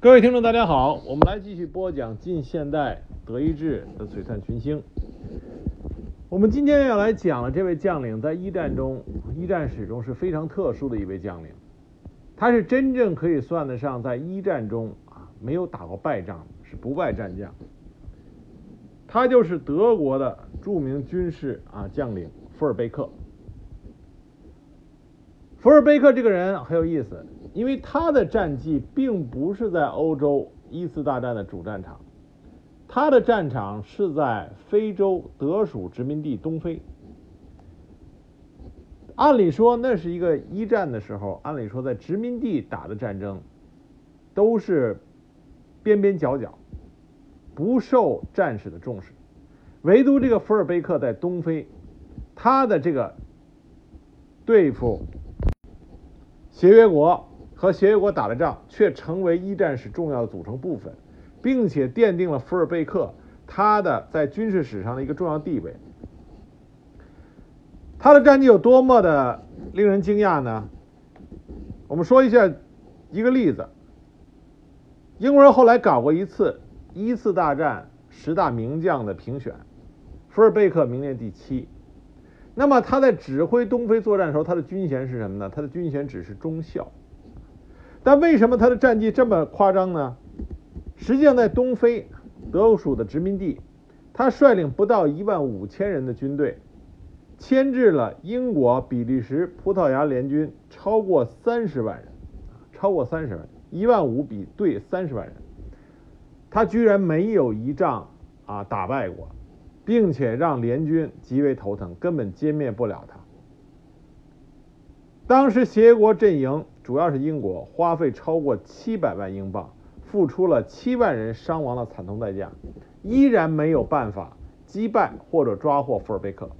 各位听众，大家好，我们来继续播讲近现代德意志的璀璨群星。我们今天要来讲的这位将领，在一战中，一战史中是非常特殊的一位将领。他是真正可以算得上在一战中啊没有打过败仗，是不败战将。他就是德国的著名军事啊将领福尔贝克。福尔贝克这个人很有意思，因为他的战绩并不是在欧洲一次大战的主战场，他的战场是在非洲德属殖民地东非。按理说，那是一个一战的时候，按理说在殖民地打的战争都是边边角角，不受战士的重视，唯独这个福尔贝克在东非，他的这个对付。协约国和协约国打了仗，却成为一战史重要的组成部分，并且奠定了福尔贝克他的在军事史上的一个重要地位。他的战绩有多么的令人惊讶呢？我们说一下一个例子：英国人后来搞过一次一次大战十大名将的评选，福尔贝克名列第七。那么他在指挥东非作战的时候，他的军衔是什么呢？他的军衔只是中校。但为什么他的战绩这么夸张呢？实际上，在东非德属的殖民地，他率领不到一万五千人的军队，牵制了英国、比利时、葡萄牙联军超过三十万人，超过三十万，一万五比对三十万人，他居然没有一仗啊打败过。并且让联军极为头疼，根本歼灭不了他。当时协约国阵营主要是英国，花费超过七百万英镑，付出了七万人伤亡的惨痛代价，依然没有办法击败或者抓获福尔贝克。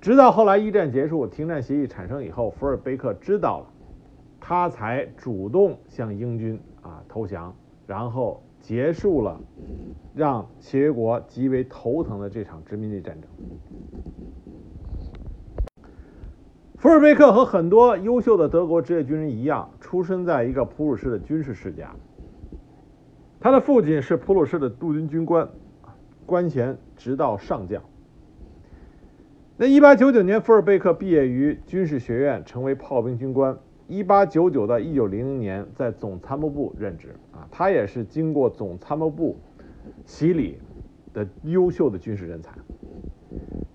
直到后来一战结束，停战协议产生以后，福尔贝克知道了，他才主动向英军啊投降，然后。结束了让协约国极为头疼的这场殖民地战争。福尔贝克和很多优秀的德国职业军人一样，出生在一个普鲁士的军事世家。他的父亲是普鲁士的陆军军官，官衔直到上将。那1899年，福尔贝克毕业于军事学院，成为炮兵军官。一八九九到一九零零年在总参谋部任职啊，他也是经过总参谋部洗礼的优秀的军事人才。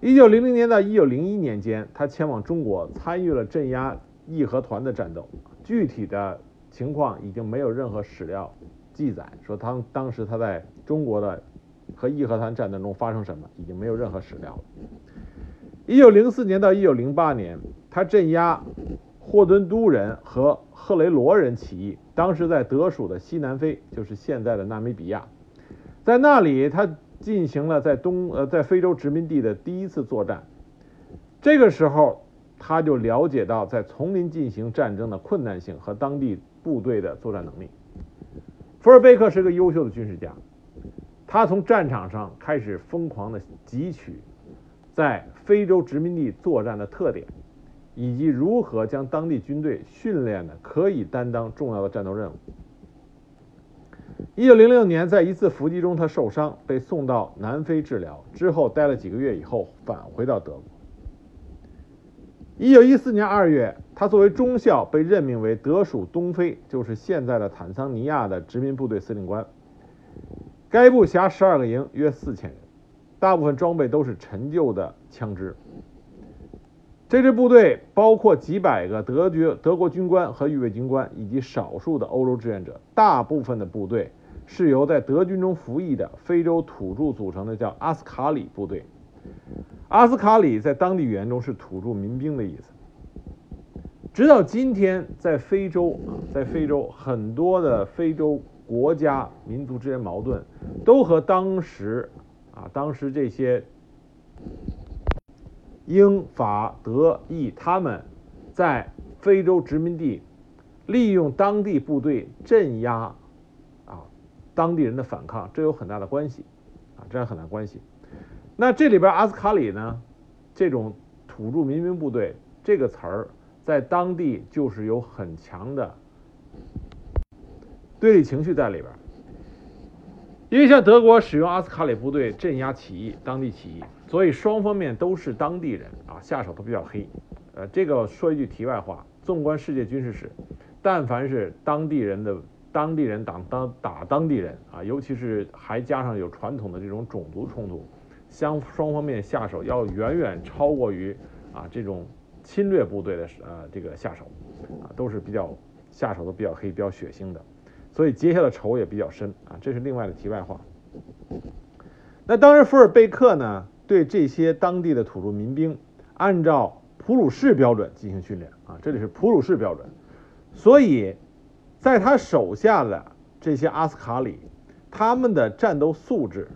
一九零零年到一九零一年间，他前往中国参与了镇压义和团的战斗，具体的情况已经没有任何史料记载，说他当时他在中国的和义和团战争中发生什么，已经没有任何史料了。一九零四年到一九零八年，他镇压。霍顿都人和赫雷罗人起义，当时在德属的西南非，就是现在的纳米比亚，在那里他进行了在东呃在非洲殖民地的第一次作战。这个时候他就了解到在丛林进行战争的困难性和当地部队的作战能力。福尔贝克是个优秀的军事家，他从战场上开始疯狂的汲取在非洲殖民地作战的特点。以及如何将当地军队训练的可以担当重要的战斗任务。一九零六年，在一次伏击中，他受伤，被送到南非治疗，之后待了几个月以后返回到德国。一九一四年二月，他作为中校被任命为德属东非，就是现在的坦桑尼亚的殖民部队司令官。该部辖十二个营，约四千人，大部分装备都是陈旧的枪支。这支部队包括几百个德军、德国军官和预备军官，以及少数的欧洲志愿者。大部分的部队是由在德军中服役的非洲土著组成的，叫阿斯卡里部队。阿斯卡里在当地语言中是土著民兵的意思。直到今天，在非洲啊，在非洲很多的非洲国家民族之间矛盾，都和当时啊，当时这些。英法德意他们在非洲殖民地利用当地部队镇压啊当地人的反抗，这有很大的关系啊，这有很大关系。那这里边阿斯卡里呢，这种土著民兵部队这个词儿在当地就是有很强的对立情绪在里边。因为像德国使用阿斯卡里部队镇压起义，当地起义，所以双方面都是当地人啊，下手都比较黑。呃，这个说一句题外话，纵观世界军事史，但凡是当地人的当地人打当打当地人啊，尤其是还加上有传统的这种种族冲突，相双方面下手要远远超过于啊这种侵略部队的呃这个下手啊，都是比较下手都比较黑、比较血腥的。所以结下的仇也比较深啊，这是另外的题外话。那当时，福尔贝克呢对这些当地的土著民兵按照普鲁士标准进行训练啊，这里是普鲁士标准。所以，在他手下的这些阿斯卡里，他们的战斗素质、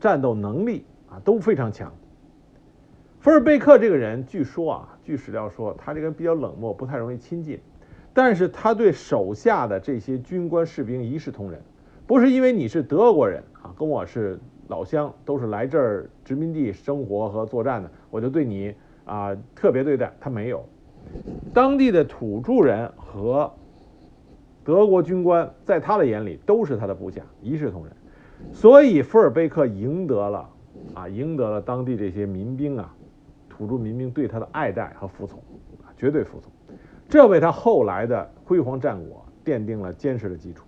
战斗能力啊都非常强。福尔贝克这个人，据说啊，据史料说，他这个人比较冷漠，不太容易亲近。但是他对手下的这些军官士兵一视同仁，不是因为你是德国人啊，跟我是老乡，都是来这儿殖民地生活和作战的，我就对你啊特别对待。他没有，当地的土著人和德国军官在他的眼里都是他的部下，一视同仁。所以福尔贝克赢得了啊，赢得了当地这些民兵啊，土著民兵对他的爱戴和服从，绝对服从。这为他后来的辉煌战果奠定了坚实的基础。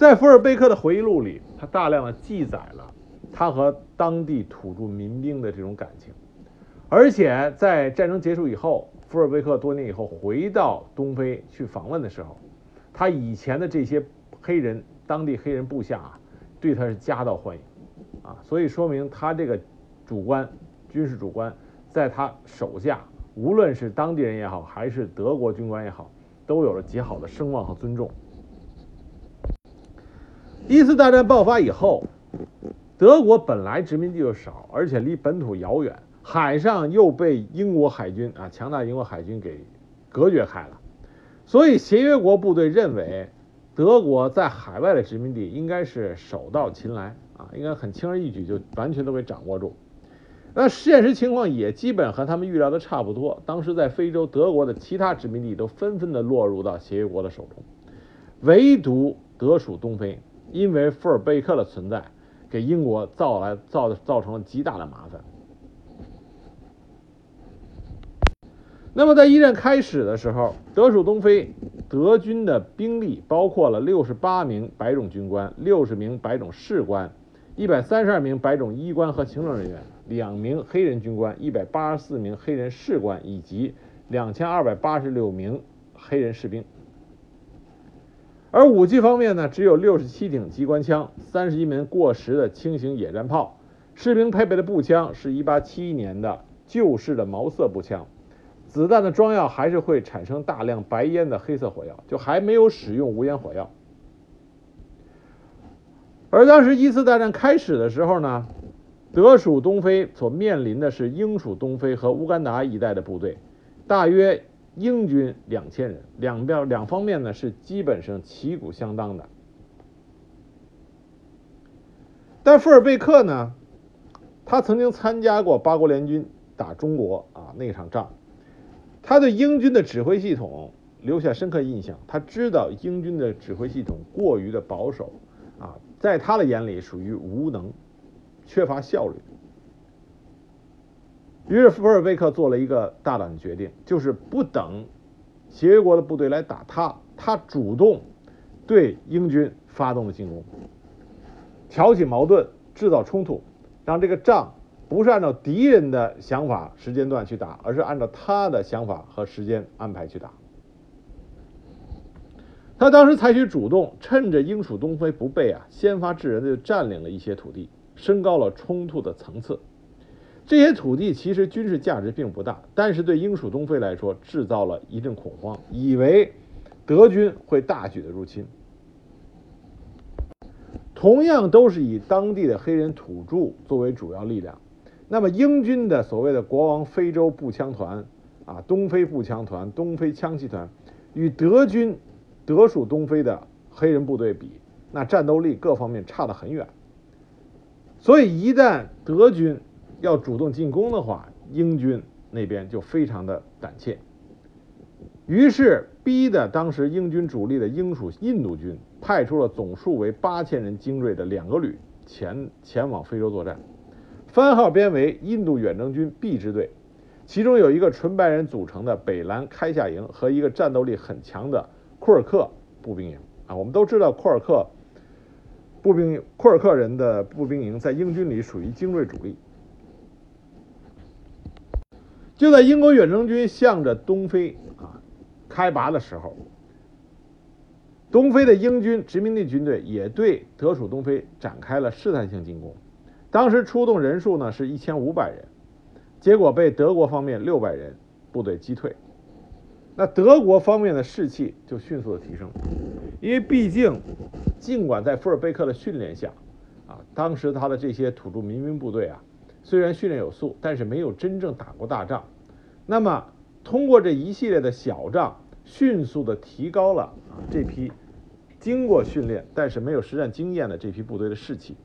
在福尔贝克的回忆录里，他大量的记载了他和当地土著民兵的这种感情，而且在战争结束以后，福尔贝克多年以后回到东非去访问的时候，他以前的这些黑人当地黑人部下啊，对他是夹道欢迎啊，所以说明他这个主官军事主官在他手下。无论是当地人也好，还是德国军官也好，都有了极好的声望和尊重。一次大战爆发以后，德国本来殖民地就少，而且离本土遥远，海上又被英国海军啊强大英国海军给隔绝开了，所以协约国部队认为德国在海外的殖民地应该是手到擒来啊，应该很轻而易举就完全都给掌握住。那现实情况也基本和他们预料的差不多。当时在非洲，德国的其他殖民地都纷纷的落入到协约国的手中，唯独德属东非，因为富尔贝克的存在，给英国造来造造成了极大的麻烦。那么在一战开始的时候，德属东非德军的兵力包括了六十八名白种军官、六十名白种士官、一百三十二名白种医官和行政人员。两名黑人军官、一百八十四名黑人士官以及两千二百八十六名黑人士兵。而武器方面呢，只有六十七挺机关枪、三十一门过时的轻型野战炮。士兵配备的步枪是一八七一年的旧式的毛瑟步枪，子弹的装药还是会产生大量白烟的黑色火药，就还没有使用无烟火药。而当时一次大战开始的时候呢？德属东非所面临的是英属东非和乌干达一带的部队，大约英军两千人，两边两方面呢是基本上旗鼓相当的。但富尔贝克呢，他曾经参加过八国联军打中国啊那场仗，他对英军的指挥系统留下深刻印象。他知道英军的指挥系统过于的保守啊，在他的眼里属于无能。缺乏效率，于是福尔贝克做了一个大胆的决定，就是不等协约国的部队来打他，他主动对英军发动了进攻，挑起矛盾，制造冲突，让这个仗不是按照敌人的想法时间段去打，而是按照他的想法和时间安排去打。他当时采取主动，趁着英属东非不备啊，先发制人的就占领了一些土地。升高了冲突的层次。这些土地其实军事价值并不大，但是对英属东非来说制造了一阵恐慌，以为德军会大举的入侵。同样都是以当地的黑人土著作为主要力量，那么英军的所谓的国王非洲步枪团啊，东非步枪团、东非枪骑团，与德军德属东非的黑人部队比，那战斗力各方面差得很远。所以，一旦德军要主动进攻的话，英军那边就非常的胆怯。于是逼的当时英军主力的英属印度军派出了总数为八千人精锐的两个旅前前往非洲作战，番号编为印度远征军 B 支队，其中有一个纯白人组成的北兰开夏营和一个战斗力很强的库尔克步兵营啊，我们都知道库尔克。步兵库尔克人的步兵营在英军里属于精锐主力。就在英国远征军向着东非啊开拔的时候，东非的英军殖民地军队也对德属东非展开了试探性进攻。当时出动人数呢是一千五百人，结果被德国方面六百人部队击退。那德国方面的士气就迅速的提升，因为毕竟。尽管在富尔贝克的训练下，啊，当时他的这些土著民兵部队啊，虽然训练有素，但是没有真正打过大仗。那么，通过这一系列的小仗，迅速的提高了啊这批经过训练但是没有实战经验的这批部队的士气，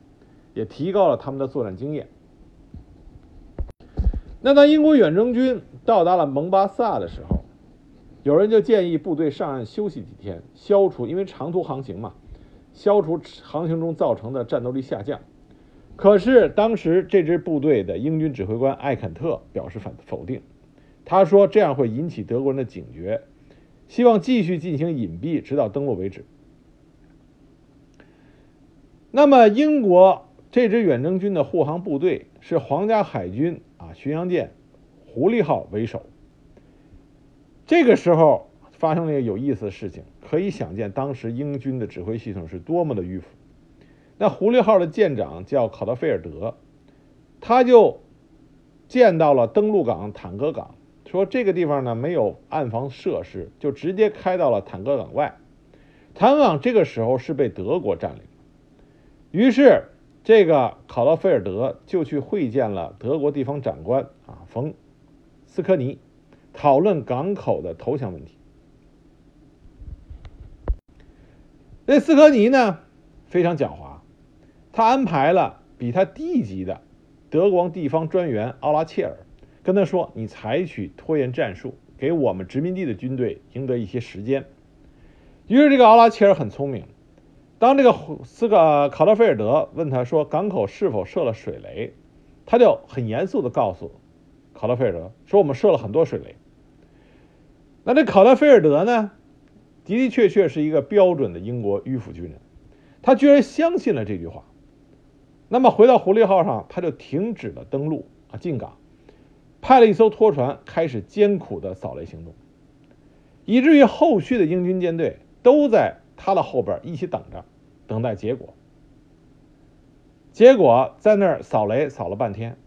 也提高了他们的作战经验。那当英国远征军到达了蒙巴萨的时候，有人就建议部队上岸休息几天，消除因为长途航行嘛。消除航行中造成的战斗力下降，可是当时这支部队的英军指挥官艾肯特表示反否定，他说这样会引起德国人的警觉，希望继续进行隐蔽，直到登陆为止。那么英国这支远征军的护航部队是皇家海军啊巡洋舰狐狸号为首，这个时候。发生了一个有意思的事情，可以想见当时英军的指挥系统是多么的迂腐。那狐狸号的舰长叫考德菲尔德，他就见到了登陆港坦格港，说这个地方呢没有岸防设施，就直接开到了坦格港外。坦港这个时候是被德国占领，于是这个考德菲尔德就去会见了德国地方长官啊冯斯科尼，讨论港口的投降问题。那斯科尼呢非常狡猾，他安排了比他低级的德国地方专员奥拉切尔，跟他说：“你采取拖延战术，给我们殖民地的军队赢得一些时间。”于是这个奥拉切尔很聪明，当这个斯个考德菲尔德问他说港口是否设了水雷，他就很严肃的告诉考特菲尔德说：“我们设了很多水雷。”那这考德菲尔德呢？的的确确是一个标准的英国迂腐军人，他居然相信了这句话。那么回到狐狸号上，他就停止了登陆啊进港，派了一艘拖船开始艰苦的扫雷行动，以至于后续的英军舰队都在他的后边一起等着，等待结果。结果在那儿扫雷扫了半天，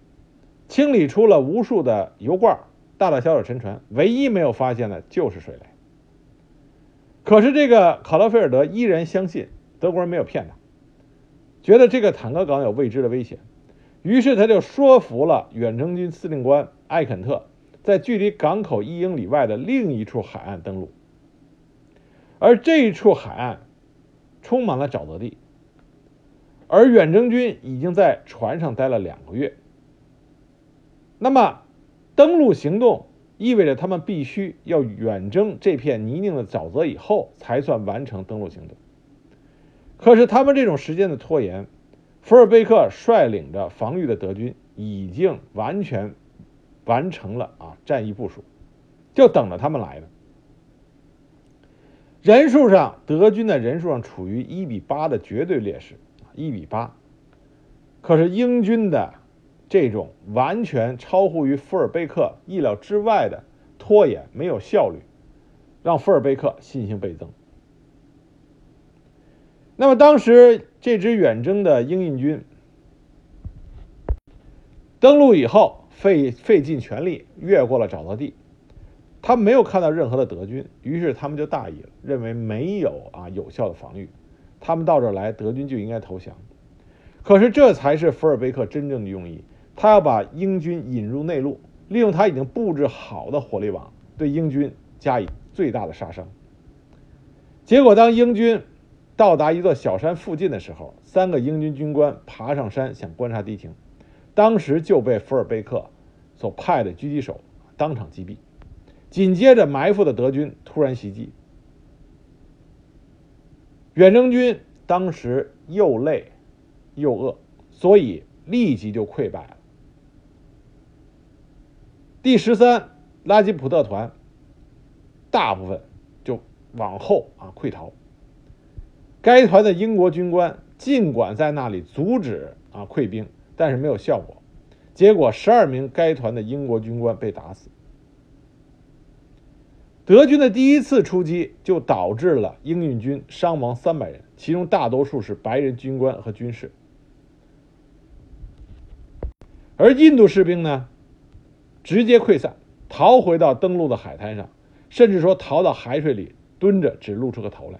清理出了无数的油罐，大大小小沉船，唯一没有发现的就是水雷。可是这个考德菲尔德依然相信德国人没有骗他，觉得这个坦克港有未知的危险，于是他就说服了远征军司令官艾肯特，在距离港口一英里外的另一处海岸登陆。而这一处海岸充满了沼泽地，而远征军已经在船上待了两个月。那么，登陆行动。意味着他们必须要远征这片泥泞的沼泽以后，才算完成登陆行动。可是他们这种时间的拖延，福尔贝克率领着防御的德军已经完全完成了啊战役部署，就等着他们来呢。人数上，德军的人数上处于一比八的绝对劣势，一比八。可是英军的。这种完全超乎于福尔贝克意料之外的拖延，没有效率，让福尔贝克信心倍增。那么，当时这支远征的英印军登陆以后，费费尽全力越过了沼泽地，他没有看到任何的德军，于是他们就大意了，认为没有啊有效的防御，他们到这儿来，德军就应该投降。可是，这才是福尔贝克真正的用意。他要把英军引入内陆，利用他已经布置好的火力网，对英军加以最大的杀伤。结果，当英军到达一座小山附近的时候，三个英军军官爬上山想观察敌情，当时就被福尔贝克所派的狙击手当场击毙。紧接着埋伏的德军突然袭击，远征军当时又累又饿，所以立即就溃败了。第十三拉吉普特团大部分就往后啊溃逃。该团的英国军官尽管在那里阻止啊溃兵，但是没有效果。结果，十二名该团的英国军官被打死。德军的第一次出击就导致了英运军伤亡三百人，其中大多数是白人军官和军士。而印度士兵呢，直接溃散，逃回到登陆的海滩上，甚至说逃到海水里蹲着，只露出个头来。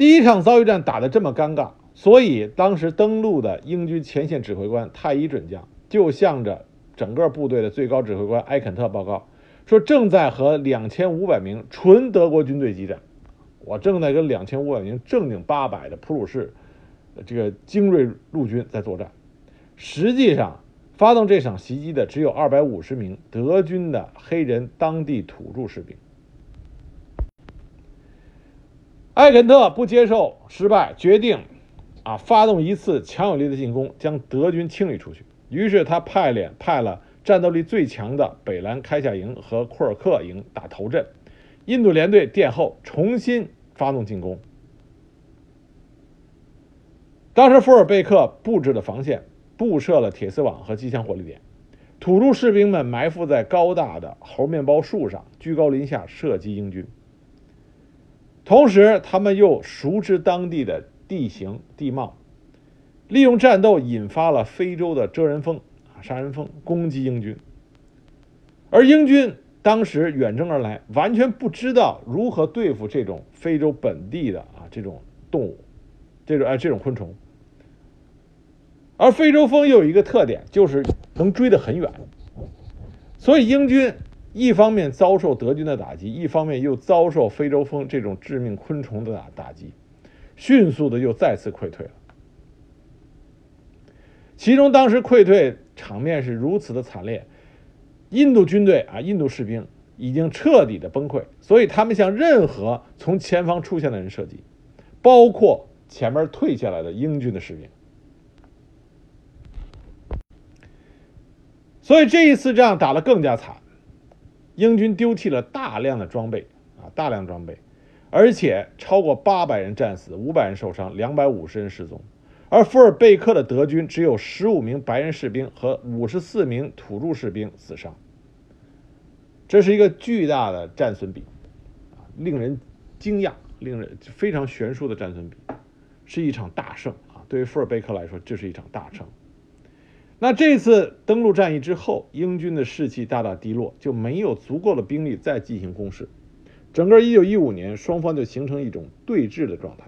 第一场遭遇战打得这么尴尬，所以当时登陆的英军前线指挥官太伊准将就向着整个部队的最高指挥官埃肯特报告说：“正在和两千五百名纯德国军队激战，我正在跟两千五百名正经八百的普鲁士这个精锐陆军在作战。实际上，发动这场袭击的只有二百五十名德军的黑人当地土著士兵。”艾肯特不接受失败，决定啊发动一次强有力的进攻，将德军清理出去。于是他派脸派了战斗力最强的北兰开夏营和库尔克营打头阵，印度联队殿后，重新发动进攻。当时福尔贝克布置的防线布设了铁丝网和机枪火力点，土著士兵们埋伏在高大的猴面包树上，居高临下射击英军。同时，他们又熟知当地的地形地貌，利用战斗引发了非洲的蜇人蜂啊杀人蜂攻击英军。而英军当时远征而来，完全不知道如何对付这种非洲本地的啊这种动物，这种啊这种昆虫。而非洲蜂又有一个特点，就是能追得很远，所以英军。一方面遭受德军的打击，一方面又遭受非洲蜂这种致命昆虫的打打击，迅速的又再次溃退了。其中当时溃退场面是如此的惨烈，印度军队啊，印度士兵已经彻底的崩溃，所以他们向任何从前方出现的人射击，包括前面退下来的英军的士兵。所以这一次仗打得更加惨。英军丢弃了大量的装备啊，大量装备，而且超过八百人战死，五百人受伤，两百五十人失踪。而福尔贝克的德军只有十五名白人士兵和五十四名土著士兵死伤，这是一个巨大的战损比，啊，令人惊讶，令人非常悬殊的战损比，是一场大胜啊！对于福尔贝克来说，这是一场大胜。那这次登陆战役之后，英军的士气大大低落，就没有足够的兵力再进行攻势。整个1915年，双方就形成一种对峙的状态。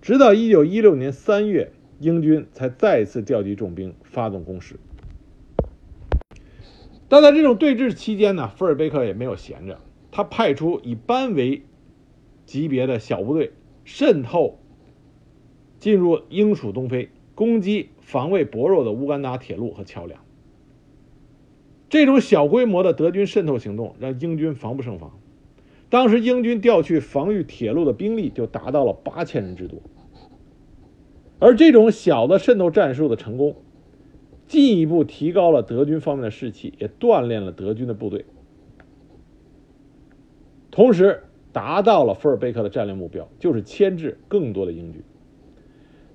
直到1916年3月，英军才再次调集重兵发动攻势。但在这种对峙期间呢，福尔贝克也没有闲着，他派出以班为级别的小部队渗透进入英属东非。攻击防卫薄弱的乌干达铁路和桥梁。这种小规模的德军渗透行动让英军防不胜防。当时英军调去防御铁路的兵力就达到了八千人之多。而这种小的渗透战术的成功，进一步提高了德军方面的士气，也锻炼了德军的部队，同时达到了福尔贝克的战略目标，就是牵制更多的英军。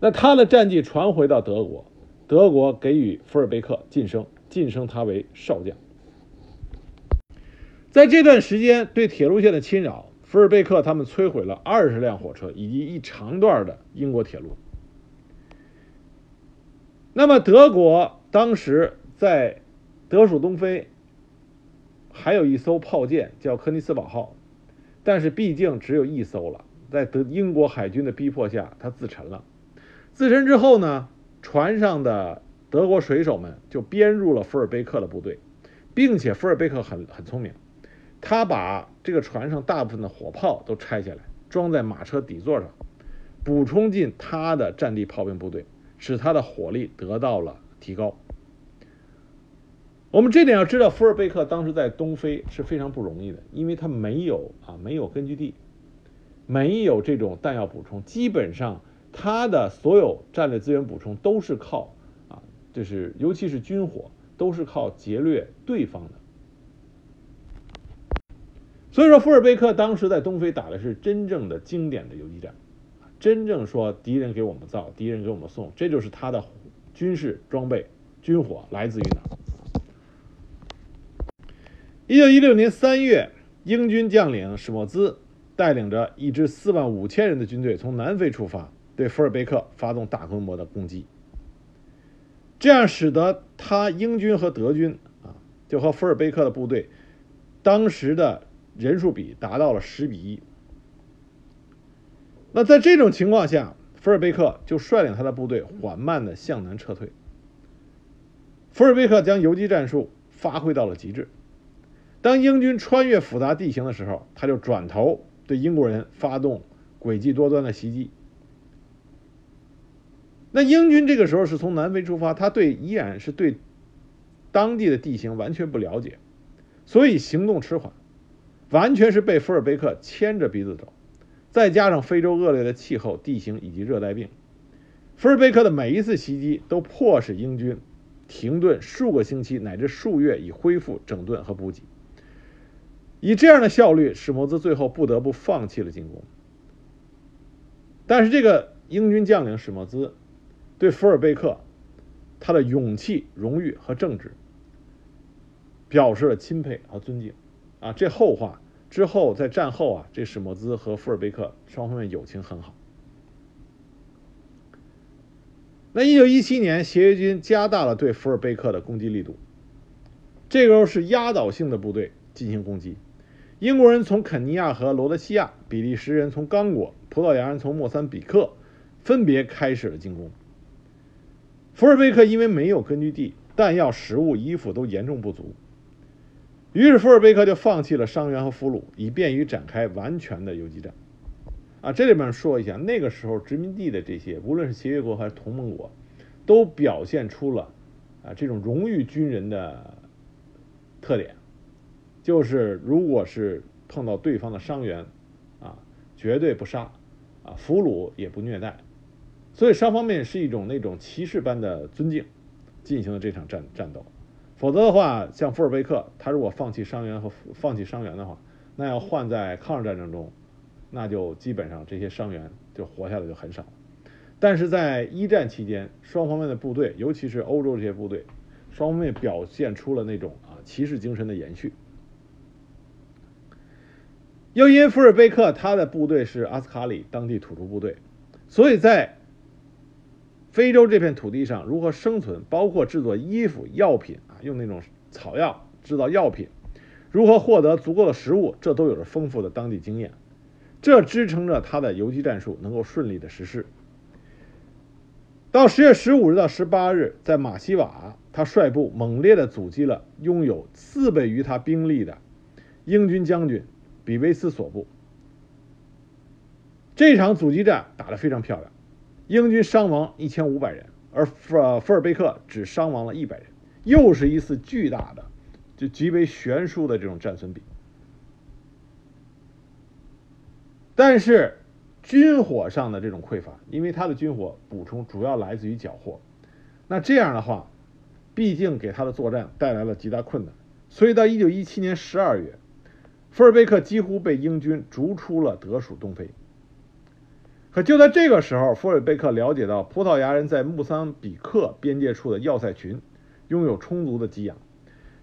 那他的战绩传回到德国，德国给予福尔贝克晋升，晋升他为少将。在这段时间对铁路线的侵扰，福尔贝克他们摧毁了二十辆火车以及一长段的英国铁路。那么德国当时在德属东非还有一艘炮舰叫科尼斯堡号，但是毕竟只有一艘了，在德英国海军的逼迫下，它自沉了。自沉之后呢，船上的德国水手们就编入了福尔贝克的部队，并且福尔贝克很很聪明，他把这个船上大部分的火炮都拆下来，装在马车底座上，补充进他的战地炮兵部队，使他的火力得到了提高。我们这点要知道，福尔贝克当时在东非是非常不容易的，因为他没有啊，没有根据地，没有这种弹药补充，基本上他的所有战略资源补充都是靠啊，就是尤其是军火，都是靠劫掠对方的。所以说，福尔贝克当时在东非打的是真正的经典的游击战，真正说敌人给我们造，敌人给我们送，这就是他的军事装备、军火来自于哪。一九一六年三月，英军将领史莫兹带领着一支四万五千人的军队从南非出发，对福尔贝克发动大规模的攻击。这样使得他英军和德军啊，就和福尔贝克的部队当时的人数比达到了十比一。那在这种情况下，福尔贝克就率领他的部队缓慢的向南撤退。福尔贝克将游击战术发挥到了极致。当英军穿越复杂地形的时候，他就转头对英国人发动诡计多端的袭击。那英军这个时候是从南非出发，他对依然是对当地的地形完全不了解，所以行动迟缓，完全是被福尔贝克牵着鼻子走。再加上非洲恶劣的气候、地形以及热带病，福尔贝克的每一次袭击都迫使英军停顿数个星期乃至数月，以恢复整顿和补给。以这样的效率，史摩兹最后不得不放弃了进攻。但是，这个英军将领史摩兹对福尔贝克他的勇气、荣誉和正直表示了钦佩和尊敬。啊，这后话之后，在战后啊，这史摩兹和福尔贝克双方面友情很好。那一九一七年，协约军加大了对福尔贝克的攻击力度，这个时候是压倒性的部队进行攻击。英国人从肯尼亚和罗德西亚，比利时人从刚果，葡萄牙人从莫桑比克，分别开始了进攻。福尔贝克因为没有根据地，弹药、食物、衣服都严重不足，于是福尔贝克就放弃了伤员和俘虏，以便于展开完全的游击战。啊，这里面说一下，那个时候殖民地的这些，无论是协约国还是同盟国，都表现出了啊这种荣誉军人的特点。就是，如果是碰到对方的伤员，啊，绝对不杀，啊，俘虏也不虐待，所以双方面是一种那种骑士般的尊敬，进行了这场战战斗。否则的话，像福尔贝克，他如果放弃伤员和放弃伤员的话，那要换在抗日战争中，那就基本上这些伤员就活下来就很少。但是在一战期间，双方面的部队，尤其是欧洲这些部队，双方面表现出了那种啊骑士精神的延续。又因福尔贝克他的部队是阿斯卡里当地土著部队，所以在非洲这片土地上如何生存，包括制作衣服、药品啊，用那种草药制造药品，如何获得足够的食物，这都有着丰富的当地经验，这支撑着他的游击战术能够顺利的实施。到十月十五日到十八日，在马西瓦，他率部猛烈的阻击了拥有四倍于他兵力的英军将军。比维斯所部，这场阻击战打得非常漂亮，英军伤亡一千五百人，而福尔福尔贝克只伤亡了一百人，又是一次巨大的、就极为悬殊的这种战损比。但是军火上的这种匮乏，因为他的军火补充主要来自于缴获，那这样的话，毕竟给他的作战带来了极大困难，所以到一九一七年十二月。福尔贝克几乎被英军逐出了德属东非。可就在这个时候，福尔贝克了解到葡萄牙人在穆桑比克边界处的要塞群拥有充足的给养，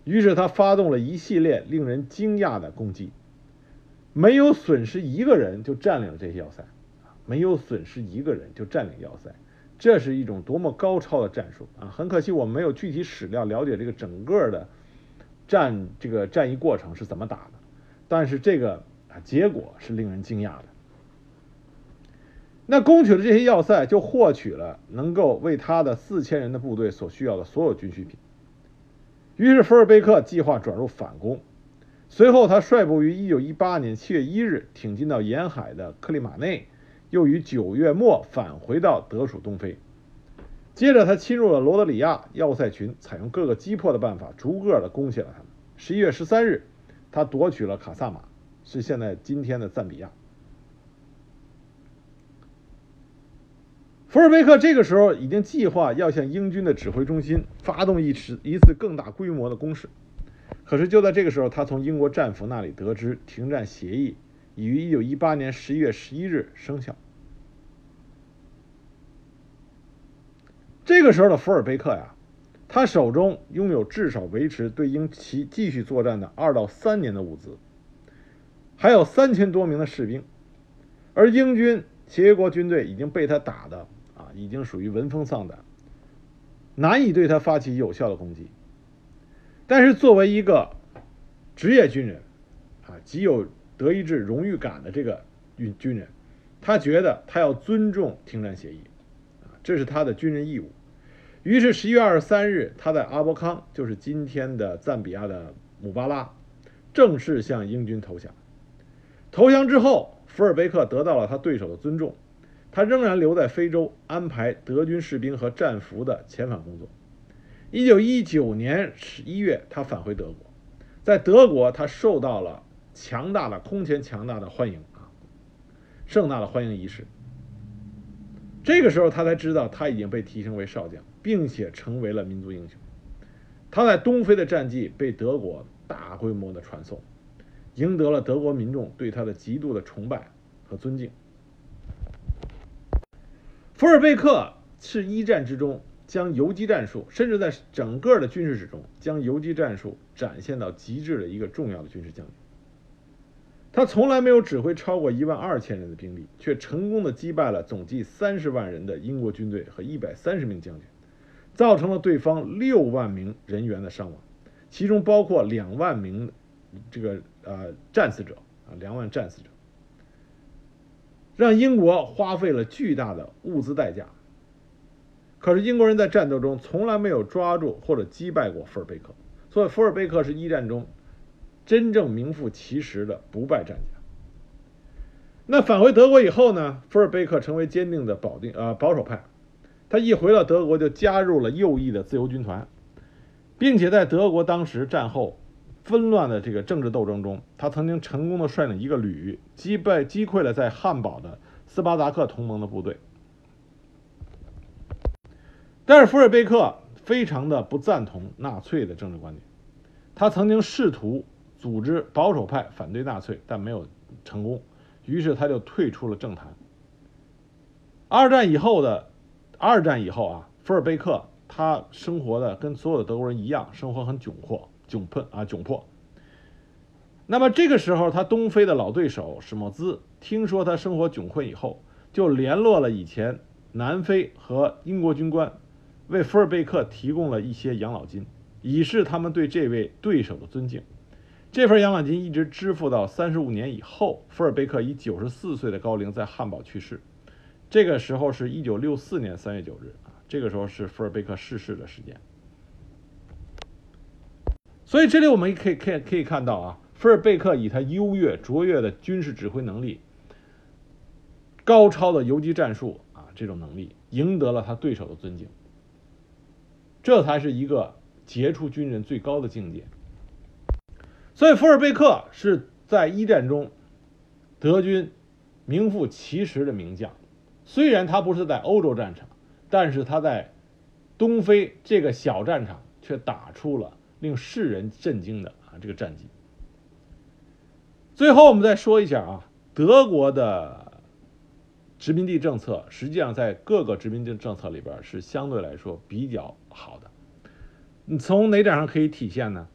于是他发动了一系列令人惊讶的攻击，没有损失一个人就占领了这些要塞，没有损失一个人就占领要塞，这是一种多么高超的战术啊！很可惜我们没有具体史料了解这个整个的战这个战役过程是怎么打的。但是这个啊结果是令人惊讶的。那攻取了这些要塞，就获取了能够为他的四千人的部队所需要的所有军需品。于是福尔贝克计划转入反攻。随后，他率部于一九一八年七月一日挺进到沿海的克里马内，又于九月末返回到德属东非。接着他侵入了罗德里亚要塞群，采用各个击破的办法，逐个的攻陷了他们。十一月十三日，他夺取了卡萨马，是现在今天的赞比亚。福尔贝克这个时候已经计划要向英军的指挥中心发动一次一次更大规模的攻势，可是就在这个时候，他从英国战俘那里得知停战协议已于一九一八年十一月十一日生效。这个时候的福尔贝克呀，他手中拥有至少维持对英其继续作战的二到三年的物资，还有三千多名的士兵，而英军协约国军队已经被他打的。已经属于闻风丧胆，难以对他发起有效的攻击。但是作为一个职业军人，啊，极有德意志荣誉感的这个军军人，他觉得他要尊重停战协议，啊，这是他的军人义务。于是十一月二十三日，他在阿伯康，就是今天的赞比亚的姆巴拉，正式向英军投降。投降之后，福尔贝克得到了他对手的尊重。他仍然留在非洲，安排德军士兵和战俘的遣返工作。一九一九年十一月，他返回德国，在德国，他受到了强大的、空前强大的欢迎啊，盛大的欢迎仪式。这个时候，他才知道他已经被提升为少将，并且成为了民族英雄。他在东非的战绩被德国大规模的传颂，赢得了德国民众对他的极度的崇拜和尊敬。福尔贝克是一战之中将游击战术，甚至在整个的军事史中将游击战术展现到极致的一个重要的军事将领。他从来没有指挥超过一万二千人的兵力，却成功的击败了总计三十万人的英国军队和一百三十名将军，造成了对方六万名人员的伤亡，其中包括两万名这个呃战死者啊，两万战死者。让英国花费了巨大的物资代价。可是英国人在战斗中从来没有抓住或者击败过福尔贝克，所以福尔贝克是一战中真正名副其实的不败战将。那返回德国以后呢？福尔贝克成为坚定的保定呃保守派，他一回到德国就加入了右翼的自由军团，并且在德国当时战后。纷乱的这个政治斗争中，他曾经成功的率领一个旅击败击溃了在汉堡的斯巴达克同盟的部队。但是福尔贝克非常的不赞同纳粹的政治观点，他曾经试图组织保守派反对纳粹，但没有成功，于是他就退出了政坛。二战以后的二战以后啊，福尔贝克他生活的跟所有的德国人一样，生活很窘迫。窘迫啊，窘迫。那么这个时候，他东非的老对手史莫兹听说他生活窘困以后，就联络了以前南非和英国军官，为福尔贝克提供了一些养老金，以示他们对这位对手的尊敬。这份养老金一直支付到三十五年以后，福尔贝克以九十四岁的高龄在汉堡去世。这个时候是一九六四年三月九日啊，这个时候是福尔贝克逝世的时间。所以这里我们可以可以可以看到啊，福尔贝克以他优越卓越的军事指挥能力、高超的游击战术啊这种能力，赢得了他对手的尊敬。这才是一个杰出军人最高的境界。所以福尔贝克是在一战中德军名副其实的名将。虽然他不是在欧洲战场，但是他在东非这个小战场却打出了。令世人震惊的啊，这个战绩。最后，我们再说一下啊，德国的殖民地政策，实际上在各个殖民地政策里边是相对来说比较好的。你从哪点上可以体现呢？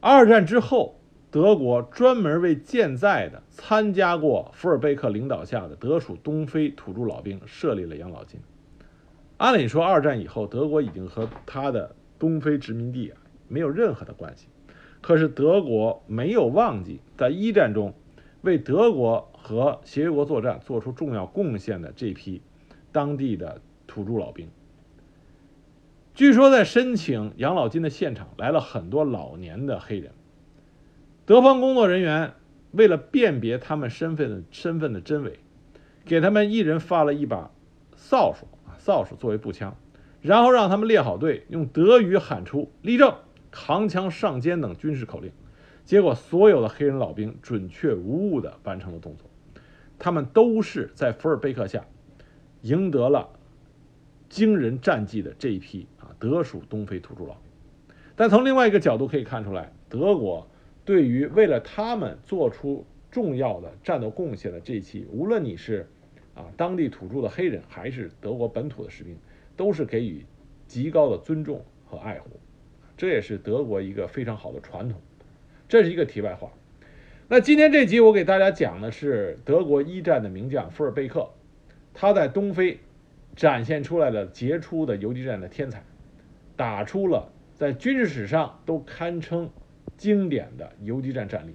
二战之后，德国专门为健在的参加过福尔贝克领导下的德属东非土著老兵设立了养老金。按理说，二战以后，德国已经和他的东非殖民地啊，没有任何的关系。可是德国没有忘记在一战中为德国和协约国作战做出重要贡献的这批当地的土著老兵。据说在申请养老金的现场来了很多老年的黑人。德方工作人员为了辨别他们身份的身份的真伪，给他们一人发了一把扫帚啊，扫帚作为步枪，然后让他们列好队，用德语喊出“立正”“扛枪上肩”等军事口令。结果，所有的黑人老兵准确无误地完成了动作。他们都是在福尔贝克下赢得了惊人战绩的这一批啊，德属东非土著老兵。但从另外一个角度可以看出来，德国对于为了他们做出重要的战斗贡献的这一期，无论你是啊当地土著的黑人，还是德国本土的士兵，都是给予极高的尊重和爱护。这也是德国一个非常好的传统。这是一个题外话。那今天这集我给大家讲的是德国一战的名将福尔贝克，他在东非展现出来的杰出的游击战的天才，打出了在军事史上都堪称经典的游击战战例。